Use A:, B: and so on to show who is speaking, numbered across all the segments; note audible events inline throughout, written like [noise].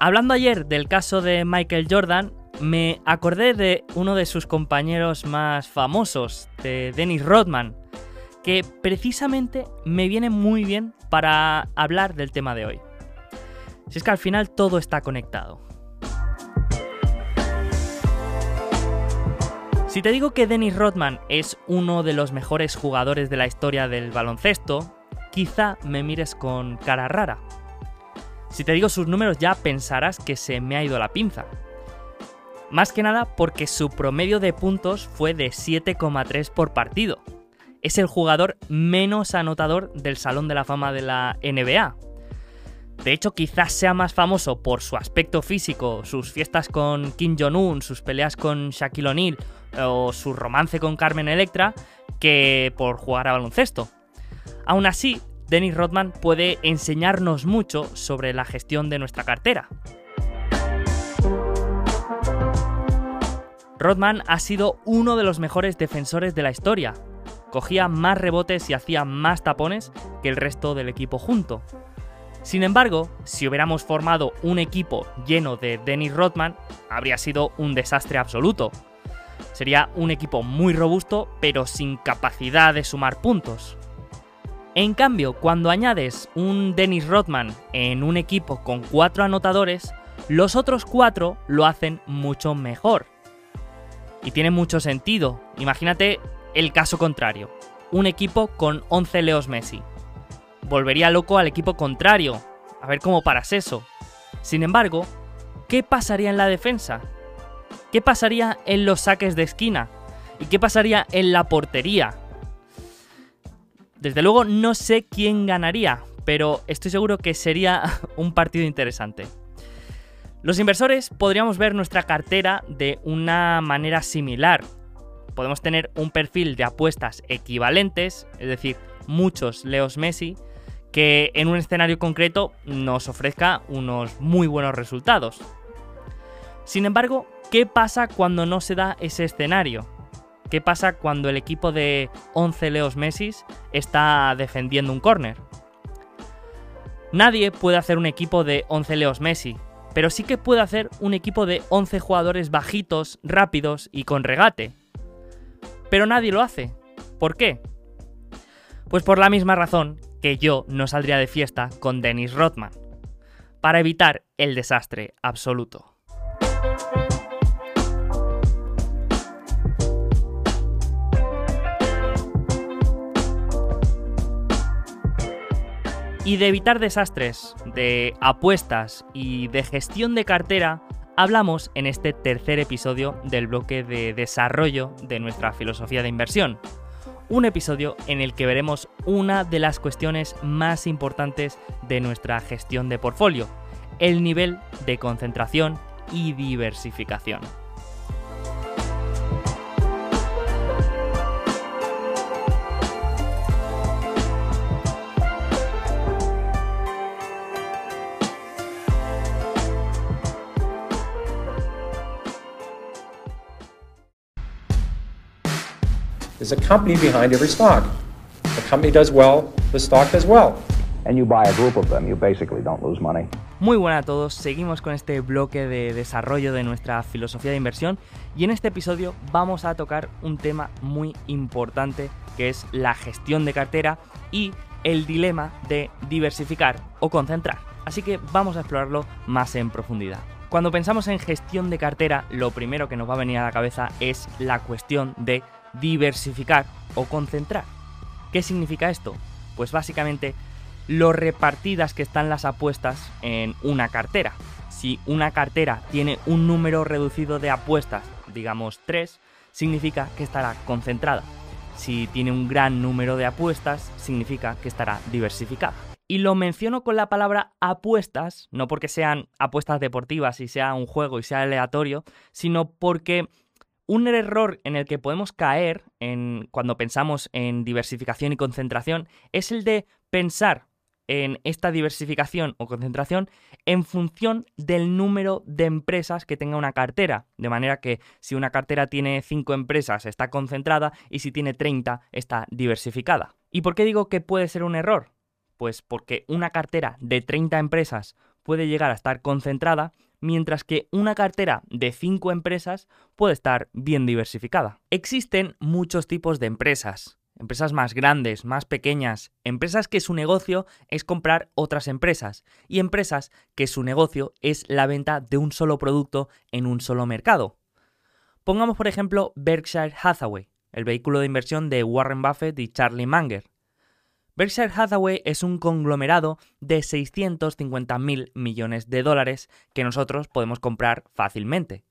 A: Hablando ayer del caso de Michael Jordan, me acordé de uno de sus compañeros más famosos, de Dennis Rodman, que precisamente me viene muy bien para hablar del tema de hoy. Si es que al final todo está conectado. Si te digo que Dennis Rodman es uno de los mejores jugadores de la historia del baloncesto, quizá me mires con cara rara. Si te digo sus números ya pensarás que se me ha ido la pinza. Más que nada porque su promedio de puntos fue de 7,3 por partido. Es el jugador menos anotador del Salón de la Fama de la NBA. De hecho, quizás sea más famoso por su aspecto físico, sus fiestas con Kim Jong-un, sus peleas con Shaquille O'Neal o su romance con Carmen Electra, que por jugar a baloncesto. Aún así, Dennis Rodman puede enseñarnos mucho sobre la gestión de nuestra cartera. Rodman ha sido uno de los mejores defensores de la historia. Cogía más rebotes y hacía más tapones que el resto del equipo junto. Sin embargo, si hubiéramos formado un equipo lleno de Dennis Rodman, habría sido un desastre absoluto. Sería un equipo muy robusto, pero sin capacidad de sumar puntos. En cambio, cuando añades un Dennis Rodman en un equipo con cuatro anotadores, los otros cuatro lo hacen mucho mejor. Y tiene mucho sentido. Imagínate el caso contrario. Un equipo con 11 Leos Messi. Volvería loco al equipo contrario. A ver cómo paras eso. Sin embargo, ¿qué pasaría en la defensa? ¿Qué pasaría en los saques de esquina? ¿Y qué pasaría en la portería? Desde luego no sé quién ganaría, pero estoy seguro que sería [laughs] un partido interesante. Los inversores podríamos ver nuestra cartera de una manera similar. Podemos tener un perfil de apuestas equivalentes, es decir, muchos Leos Messi, que en un escenario concreto nos ofrezca unos muy buenos resultados. Sin embargo, ¿qué pasa cuando no se da ese escenario? ¿Qué pasa cuando el equipo de 11 Leos Messi está defendiendo un córner? Nadie puede hacer un equipo de 11 Leos Messi, pero sí que puede hacer un equipo de 11 jugadores bajitos, rápidos y con regate. Pero nadie lo hace. ¿Por qué? Pues por la misma razón que yo no saldría de fiesta con Dennis Rodman, para evitar el desastre absoluto. Y de evitar desastres, de apuestas y de gestión de cartera, hablamos en este tercer episodio del bloque de desarrollo de nuestra filosofía de inversión. Un episodio en el que veremos una de las cuestiones más importantes de nuestra gestión de portfolio, el nivel de concentración y diversificación.
B: There's a company behind every stock. The company does well, the stock does well.
C: and you buy a group of them, you basically don't lose money.
A: Muy buenas a todos, seguimos con este bloque de desarrollo de nuestra filosofía de inversión y en este episodio vamos a tocar un tema muy importante que es la gestión de cartera y el dilema de diversificar o concentrar. Así que vamos a explorarlo más en profundidad. Cuando pensamos en gestión de cartera, lo primero que nos va a venir a la cabeza es la cuestión de diversificar o concentrar. ¿Qué significa esto? Pues básicamente lo repartidas que están las apuestas en una cartera. Si una cartera tiene un número reducido de apuestas, digamos 3, significa que estará concentrada. Si tiene un gran número de apuestas, significa que estará diversificada. Y lo menciono con la palabra apuestas, no porque sean apuestas deportivas y sea un juego y sea aleatorio, sino porque un error en el que podemos caer en, cuando pensamos en diversificación y concentración es el de pensar en esta diversificación o concentración en función del número de empresas que tenga una cartera. De manera que si una cartera tiene 5 empresas está concentrada y si tiene 30 está diversificada. ¿Y por qué digo que puede ser un error? Pues porque una cartera de 30 empresas puede llegar a estar concentrada, mientras que una cartera de 5 empresas puede estar bien diversificada. Existen muchos tipos de empresas, empresas más grandes, más pequeñas, empresas que su negocio es comprar otras empresas y empresas que su negocio es la venta de un solo producto en un solo mercado. Pongamos por ejemplo Berkshire Hathaway, el vehículo de inversión de Warren Buffett y Charlie Munger. Berkshire Hathaway es un conglomerado de 650.000 millones de dólares que nosotros podemos comprar fácilmente.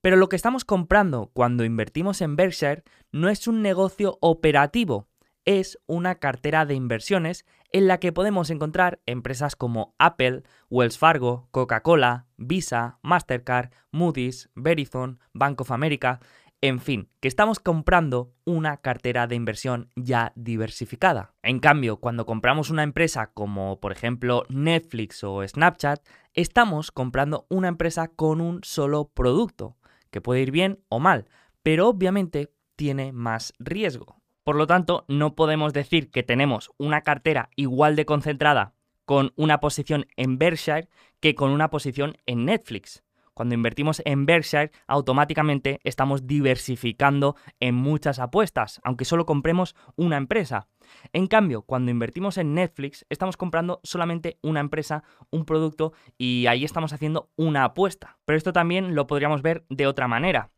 A: Pero lo que estamos comprando cuando invertimos en Berkshire no es un negocio operativo, es una cartera de inversiones en la que podemos encontrar empresas como Apple, Wells Fargo, Coca-Cola, Visa, Mastercard, Moody's, Verizon, Bank of America, en fin, que estamos comprando una cartera de inversión ya diversificada. En cambio, cuando compramos una empresa como por ejemplo Netflix o Snapchat, estamos comprando una empresa con un solo producto, que puede ir bien o mal, pero obviamente tiene más riesgo. Por lo tanto, no podemos decir que tenemos una cartera igual de concentrada con una posición en Berkshire que con una posición en Netflix. Cuando invertimos en Berkshire, automáticamente estamos diversificando en muchas apuestas, aunque solo compremos una empresa. En cambio, cuando invertimos en Netflix, estamos comprando solamente una empresa, un producto, y ahí estamos haciendo una apuesta. Pero esto también lo podríamos ver de otra manera.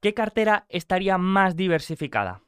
A: ¿Qué cartera estaría más diversificada?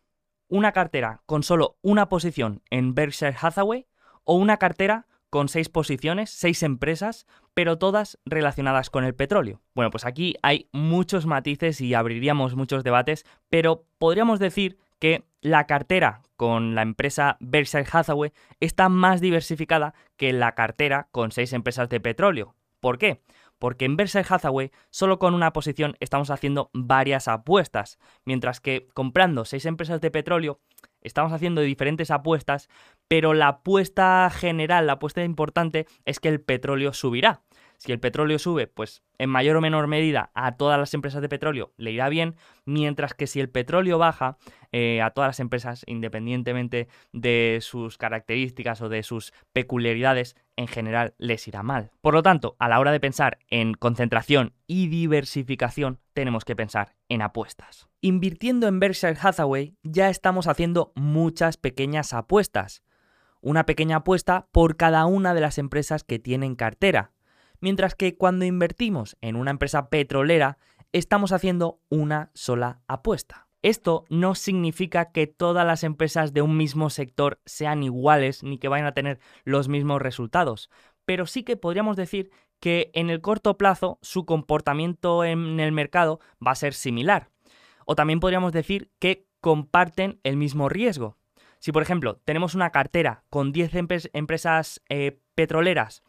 A: ¿Una cartera con solo una posición en Berkshire Hathaway o una cartera con seis posiciones, seis empresas, pero todas relacionadas con el petróleo. Bueno, pues aquí hay muchos matices y abriríamos muchos debates, pero podríamos decir que la cartera con la empresa Berkshire Hathaway está más diversificada que la cartera con seis empresas de petróleo. ¿Por qué? Porque en Berkshire Hathaway solo con una posición estamos haciendo varias apuestas, mientras que comprando seis empresas de petróleo estamos haciendo diferentes apuestas, pero la apuesta general, la apuesta importante es que el petróleo subirá. Si el petróleo sube, pues en mayor o menor medida a todas las empresas de petróleo le irá bien, mientras que si el petróleo baja, eh, a todas las empresas, independientemente de sus características o de sus peculiaridades, en general les irá mal. Por lo tanto, a la hora de pensar en concentración y diversificación, tenemos que pensar en apuestas. Invirtiendo en Berkshire Hathaway ya estamos haciendo muchas pequeñas apuestas. Una pequeña apuesta por cada una de las empresas que tienen cartera mientras que cuando invertimos en una empresa petrolera estamos haciendo una sola apuesta. Esto no significa que todas las empresas de un mismo sector sean iguales ni que vayan a tener los mismos resultados, pero sí que podríamos decir que en el corto plazo su comportamiento en el mercado va a ser similar. O también podríamos decir que comparten el mismo riesgo. Si por ejemplo tenemos una cartera con 10 empresas eh, petroleras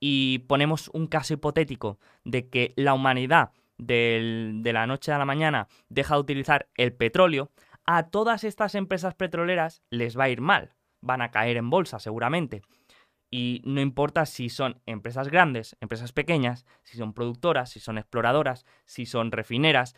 A: y ponemos un caso hipotético de que la humanidad de la noche a la mañana deja de utilizar el petróleo, a todas estas empresas petroleras les va a ir mal, van a caer en bolsa seguramente. Y no importa si son empresas grandes, empresas pequeñas, si son productoras, si son exploradoras, si son refineras,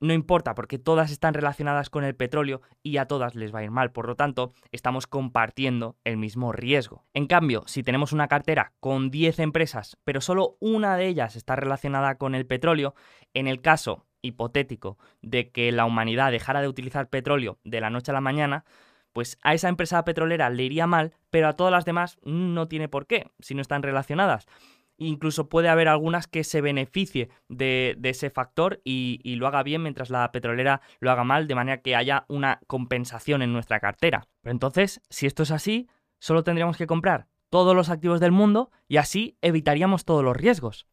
A: no importa porque todas están relacionadas con el petróleo y a todas les va a ir mal, por lo tanto estamos compartiendo el mismo riesgo. En cambio, si tenemos una cartera con 10 empresas, pero solo una de ellas está relacionada con el petróleo, en el caso hipotético de que la humanidad dejara de utilizar petróleo de la noche a la mañana, pues a esa empresa petrolera le iría mal, pero a todas las demás no tiene por qué, si no están relacionadas incluso puede haber algunas que se beneficie de, ese factor y, lo haga bien mientras la petrolera lo haga mal, de manera que haya una compensación en nuestra cartera. Pero entonces, si esto es así, solo tendríamos que comprar todos los activos del mundo y así evitaríamos todos los riesgos.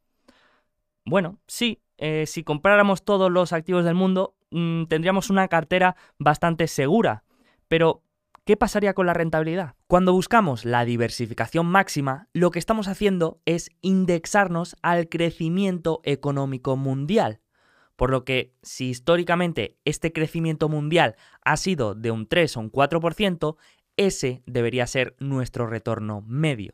A: Bueno, sí, eh, si compráramos todos los activos del mundo, mm, tendríamos una cartera bastante segura, pero ¿Qué pasaría con la rentabilidad? Cuando buscamos la diversificación máxima, lo que estamos haciendo es indexarnos al crecimiento económico mundial. Por lo que si históricamente este crecimiento mundial ha sido de un 3 o un 4%, ese debería ser nuestro retorno medio.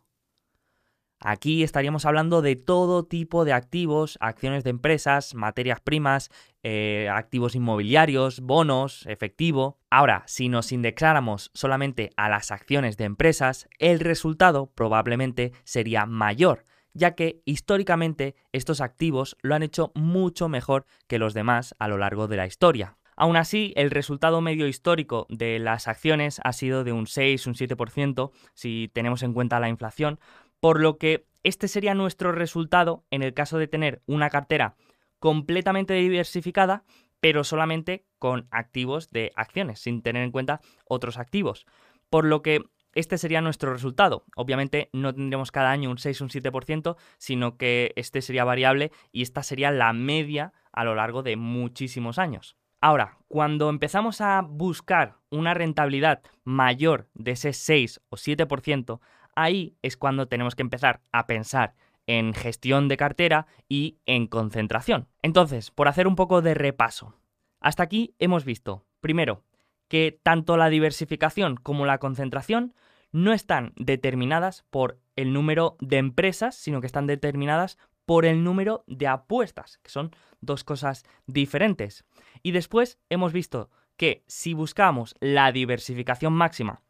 A: Aquí estaríamos hablando de todo tipo de activos, acciones de empresas, materias primas, eh, activos inmobiliarios, bonos, efectivo. Ahora, si nos indexáramos solamente a las acciones de empresas, el resultado probablemente sería mayor, ya que históricamente estos activos lo han hecho mucho mejor que los demás a lo largo de la historia. Aún así, el resultado medio histórico de las acciones ha sido de un 6, un 7%, si tenemos en cuenta la inflación, por lo que este sería nuestro resultado en el caso de tener una cartera completamente diversificada, pero solamente con activos de acciones, sin tener en cuenta otros activos. Por lo que este sería nuestro resultado. Obviamente no tendremos cada año un 6 o un 7%, sino que este sería variable y esta sería la media a lo largo de muchísimos años. Ahora, cuando empezamos a buscar una rentabilidad mayor de ese 6 o 7%, ahí es cuando tenemos que empezar a pensar en gestión de cartera y en concentración. Entonces, por hacer un poco de repaso, hasta aquí hemos visto, primero, que tanto la diversificación como la concentración no están determinadas por el número de empresas, sino que están determinadas por el número de apuestas, que son dos cosas diferentes. Y después hemos visto que si buscamos la diversificación máxima,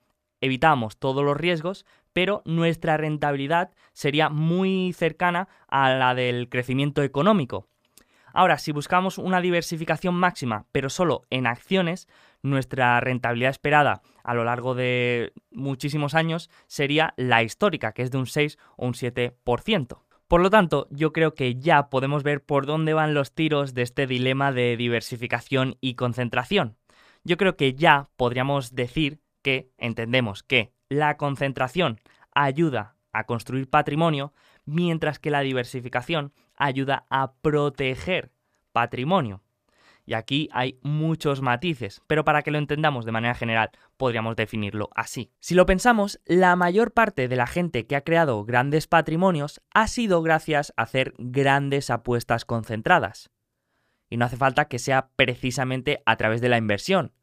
A: evitamos todos los riesgos, pero nuestra rentabilidad sería muy cercana a la del crecimiento económico. Ahora, si buscamos una diversificación máxima, pero solo en acciones, nuestra rentabilidad esperada a lo largo de muchísimos años sería la histórica, que es de un 6 o un 7%. Por lo tanto, yo creo que ya podemos ver por dónde van los tiros de este dilema de diversificación y concentración. Yo creo que ya podríamos decir que entendemos que la concentración ayuda a construir patrimonio, mientras que la diversificación ayuda a proteger patrimonio. Y aquí hay muchos matices, pero para que lo entendamos de manera general podríamos definirlo así. Si lo pensamos, la mayor parte de la gente que ha creado grandes patrimonios ha sido gracias a hacer grandes apuestas concentradas. Y no hace falta que sea precisamente a través de la inversión.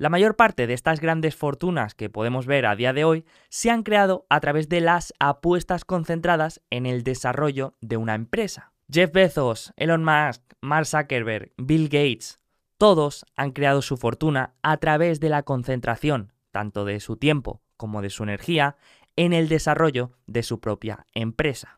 A: La mayor parte de estas grandes fortunas que podemos ver a día de hoy se han creado a través de las apuestas concentradas en el desarrollo de una empresa. Jeff Bezos, Elon Musk, Mark Zuckerberg, Bill Gates, todos han creado su fortuna a través de la concentración, tanto de su tiempo como de su energía, en el desarrollo de su propia empresa.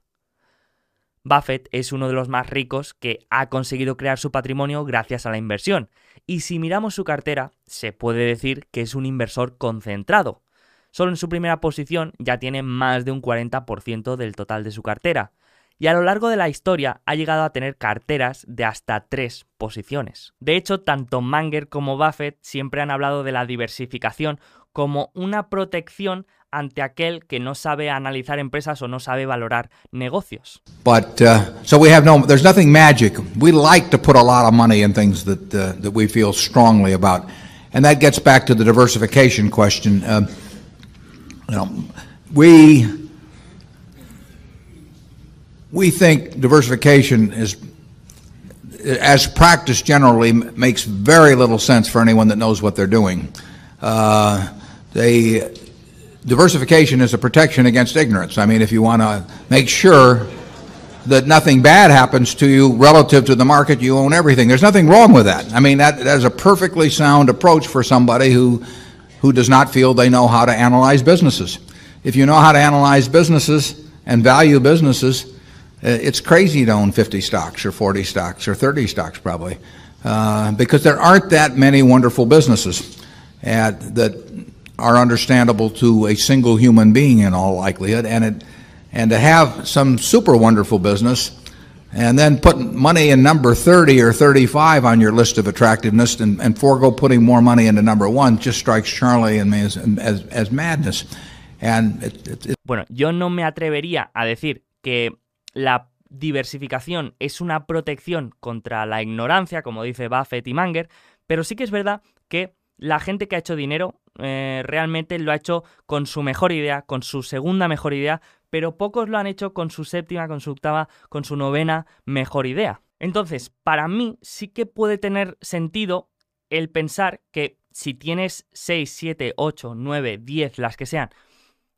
A: Buffett es uno de los más ricos que ha conseguido crear su patrimonio gracias a la inversión, y si miramos su cartera, se puede decir que es un inversor concentrado. Solo en su primera posición ya tiene más de un 40% del total de su cartera, y a lo largo de la historia ha llegado a tener carteras de hasta tres posiciones. De hecho, tanto Manger como Buffett siempre han hablado de la diversificación como una protección ante aquel que no sabe analizar empresas o no sabe valorar negocios.
D: But uh, so we have no, there's nothing magic. We like to put a lot of money in things that uh, that we feel strongly about, and that gets back to the diversification question. Uh, you know, we we think diversification is, as practice generally, makes very little sense for anyone that knows what they're doing. Uh, they, diversification is a protection against ignorance. I mean, if you want to make sure that nothing bad happens to you relative to the market, you own everything. There's nothing wrong with that. I mean, that, that is a perfectly sound approach for somebody who, who does not feel they know how to analyze businesses. If you know how to analyze businesses and value businesses, uh, it's crazy to own 50 stocks or 40 stocks or 30 stocks probably uh, because there aren't that many wonderful businesses at, that are understandable to a single human being in all likelihood and it and to have some super wonderful business and then put money in number 30 or 35 on your list of attractiveness and, and forego putting more money into number one just strikes Charlie and me as, as, as madness. And it, it, it
A: bueno, yo no me atrevería a decir que la diversificación es una protección contra la ignorancia, como dice Buffett y Manger, pero sí que es verdad que la gente que ha hecho dinero eh, realmente lo ha hecho con su mejor idea, con su segunda mejor idea, pero pocos lo han hecho con su séptima, con su octava, con su novena mejor idea. Entonces, para mí sí que puede tener sentido el pensar que si tienes 6, 7, 8, 9, 10, las que sean,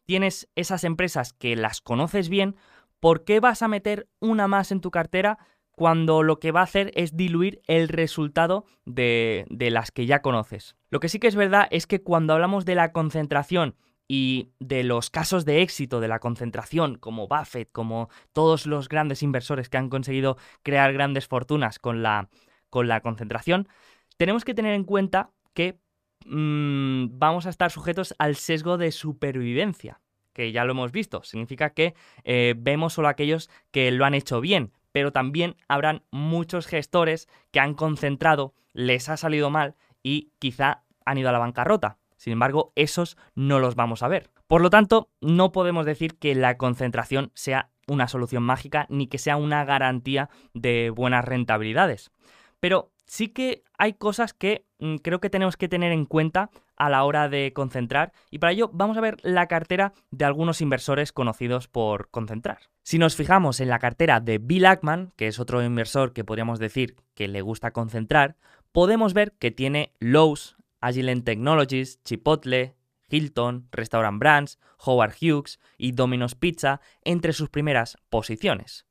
A: tienes esas empresas que las conoces bien, ¿por qué vas a meter una más en tu cartera cuando lo que va a hacer es diluir el resultado de, las que ya conoces? Lo que sí que es verdad es que cuando hablamos de la concentración y de los casos de éxito de la concentración, como Buffett, como todos los grandes inversores que han conseguido crear grandes fortunas con la, con la concentración, tenemos que tener en cuenta que mm, vamos a estar sujetos al sesgo de supervivencia, que ya lo hemos visto. Significa que eh, vemos solo aquellos que lo han hecho bien, pero también habrán muchos gestores que han concentrado, les ha salido mal y quizá han ido a la bancarrota. Sin embargo, esos no los vamos a ver. Por lo tanto, no podemos decir que la concentración sea una solución mágica ni que sea una garantía de buenas rentabilidades. Pero sí que hay cosas que mm, creo que tenemos que tener en cuenta a la hora de concentrar y para ello vamos a ver la cartera de algunos inversores conocidos por concentrar. Si nos fijamos en la cartera de Bill Ackman, que es otro inversor que podríamos decir que le gusta concentrar, podemos ver que tiene Lowe's, Agilent Technologies, Chipotle, Hilton, Restaurant Brands, Howard Hughes y Domino's Pizza entre sus primeras posiciones.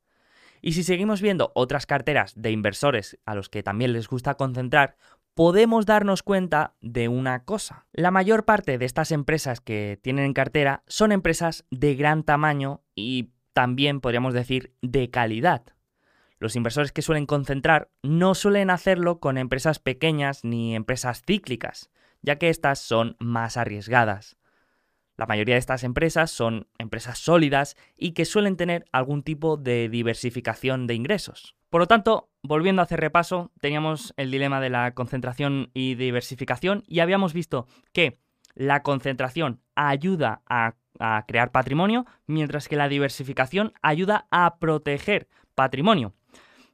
A: Y si seguimos viendo otras carteras de inversores a los que también les gusta concentrar, podemos darnos cuenta de una cosa. La mayor parte de estas empresas que tienen en cartera son empresas de gran tamaño y también podríamos decir de calidad. Los inversores que suelen concentrar no suelen hacerlo con empresas pequeñas ni empresas cíclicas, ya que estas son más arriesgadas. La mayoría de estas empresas son empresas sólidas y que suelen tener algún tipo de diversificación de ingresos. Por lo tanto, volviendo a hacer repaso, teníamos el dilema de la concentración y diversificación y habíamos visto que la concentración ayuda a, crear patrimonio, mientras que la diversificación ayuda a proteger patrimonio.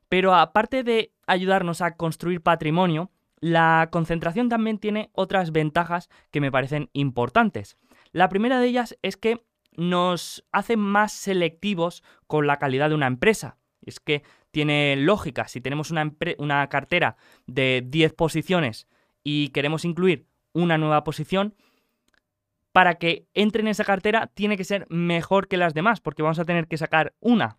A: Pero aparte de ayudarnos a construir patrimonio, la concentración también tiene otras ventajas que me parecen importantes. La primera de ellas es que nos hace más selectivos con la calidad de una empresa. Es que tiene lógica, si tenemos una, una cartera de 10 posiciones y queremos incluir una nueva posición, para que entre en esa cartera tiene que ser mejor que las demás, porque vamos a tener que sacar una.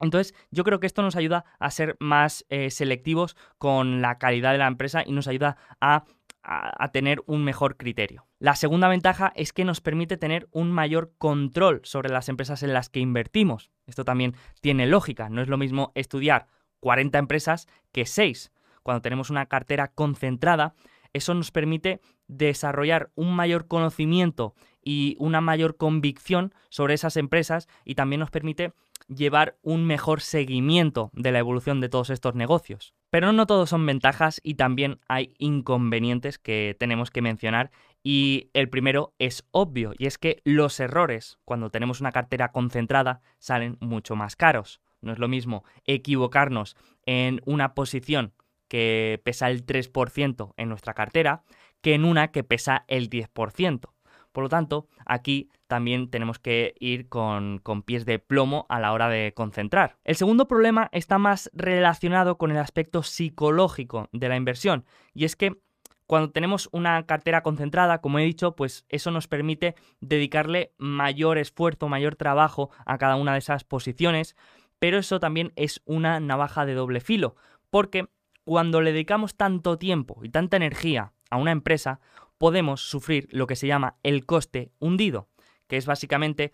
A: Entonces, yo creo que esto nos ayuda a ser más eh, selectivos con la calidad de la empresa y nos ayuda a, tener un mejor criterio. La segunda ventaja es que nos permite tener un mayor control sobre las empresas en las que invertimos. Esto también tiene lógica. No es lo mismo estudiar 40 empresas que 6. Cuando tenemos una cartera concentrada, eso nos permite desarrollar un mayor conocimiento y una mayor convicción sobre esas empresas y también nos permite llevar un mejor seguimiento de la evolución de todos estos negocios. Pero no todos son ventajas y también hay inconvenientes que tenemos que mencionar y el primero es obvio y es que los errores cuando tenemos una cartera concentrada salen mucho más caros. No es lo mismo equivocarnos en una posición que pesa el 3% en nuestra cartera que en una que pesa el 10%. Por lo tanto, aquí también tenemos que ir con, pies de plomo a la hora de concentrar. El segundo problema está más relacionado con el aspecto psicológico de la inversión y es que cuando tenemos una cartera concentrada, como he dicho, pues eso nos permite dedicarle mayor esfuerzo, mayor trabajo a cada una de esas posiciones, pero eso también es una navaja de doble filo, porque cuando le dedicamos tanto tiempo y tanta energía a una empresa, podemos sufrir lo que se llama el coste hundido, que es básicamente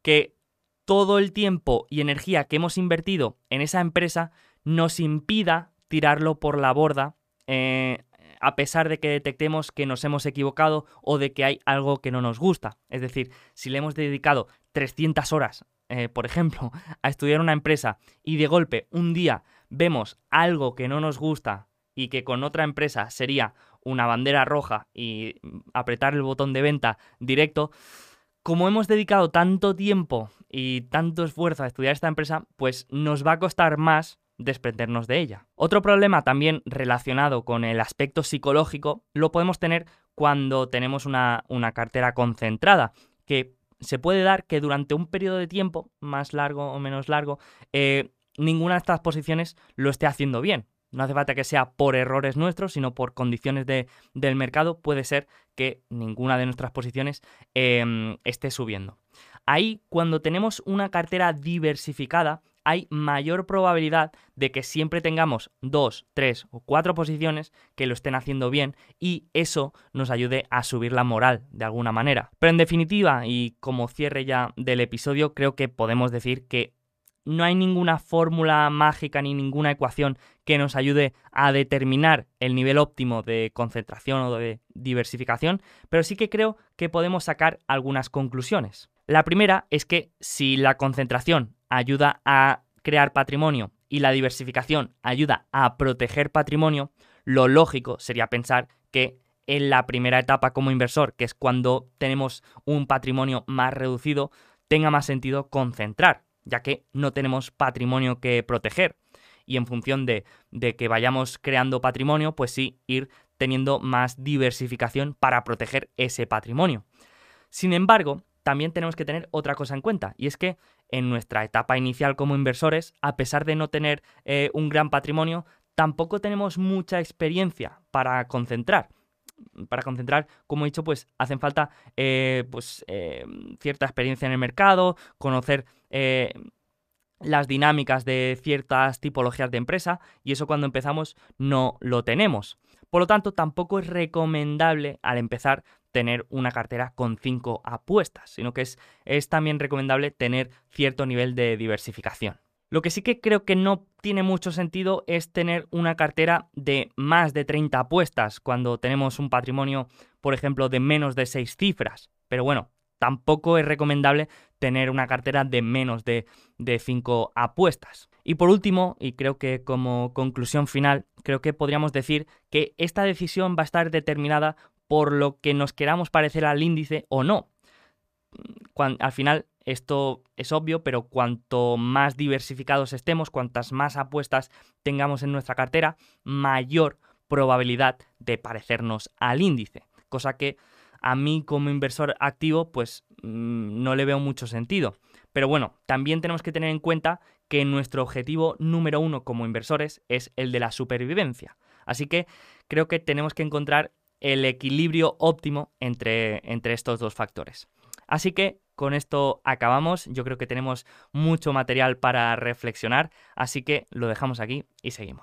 A: que todo el tiempo y energía que hemos invertido en esa empresa nos impida tirarlo por la borda eh, a pesar de que detectemos que nos hemos equivocado o de que hay algo que no nos gusta. Es decir, si le hemos dedicado 300 horas, eh, por ejemplo, a estudiar una empresa y de golpe un día vemos algo que no nos gusta y que con otra empresa sería una bandera roja y apretar el botón de venta directo, como hemos dedicado tanto tiempo y tanto esfuerzo a estudiar esta empresa, pues nos va a costar más desprendernos de ella. Otro problema también relacionado con el aspecto psicológico lo podemos tener cuando tenemos una, cartera concentrada, que se puede dar que durante un periodo de tiempo, más largo o menos largo, eh, ninguna de estas posiciones lo esté haciendo bien. No hace falta que sea por errores nuestros, sino por condiciones del mercado. Puede ser que ninguna de nuestras posiciones em, esté subiendo. Ahí, cuando tenemos una cartera diversificada, hay mayor probabilidad de que siempre tengamos dos, tres o cuatro posiciones que lo estén haciendo bien y eso nos ayude a subir la moral de alguna manera. Pero en definitiva, y como cierre ya del episodio, creo que podemos decir que no hay ninguna fórmula mágica ni ninguna ecuación que nos ayude a determinar el nivel óptimo de concentración o de diversificación, pero sí que creo que podemos sacar algunas conclusiones. La primera es que si la concentración ayuda a crear patrimonio y la diversificación ayuda a proteger patrimonio, lo lógico sería pensar que en la primera etapa como inversor, que es cuando tenemos un patrimonio más reducido, tenga más sentido concentrar ya que no tenemos patrimonio que proteger. Y en función de, de que vayamos creando patrimonio, pues sí, ir teniendo más diversificación para proteger ese patrimonio. Sin embargo, también tenemos que tener otra cosa en cuenta, y es que en nuestra etapa inicial como inversores, a pesar de no tener eh, un gran patrimonio, tampoco tenemos mucha experiencia para concentrar para concentrar, como he dicho, pues hacen falta eh, pues, eh, cierta experiencia en el mercado, conocer eh, las dinámicas de ciertas tipologías de empresa y eso cuando empezamos no lo tenemos. Por lo tanto, tampoco es recomendable al empezar tener una cartera con cinco apuestas, sino que es, es también recomendable tener cierto nivel de diversificación. Lo que sí que creo que no tiene mucho sentido es tener una cartera de más de 30 apuestas cuando tenemos un patrimonio, por ejemplo, de menos de 6 cifras. Pero bueno, tampoco es recomendable tener una cartera de menos de, de 5 apuestas. Y por último, y creo que como conclusión final, creo que podríamos decir que esta decisión va a estar determinada por lo que nos queramos parecer al índice o no. al final esto es obvio, pero cuanto más diversificados estemos, cuantas más apuestas tengamos en nuestra cartera, mayor probabilidad de parecernos al índice. Cosa que a mí como inversor activo pues mm, no le veo mucho sentido. Pero bueno, también tenemos que tener en cuenta que nuestro objetivo número uno como inversores es el de la supervivencia. Así que creo que tenemos que encontrar el equilibrio óptimo entre, entre estos dos factores. Así que con esto acabamos. Yo creo que tenemos mucho material para reflexionar, así que lo dejamos aquí y seguimos.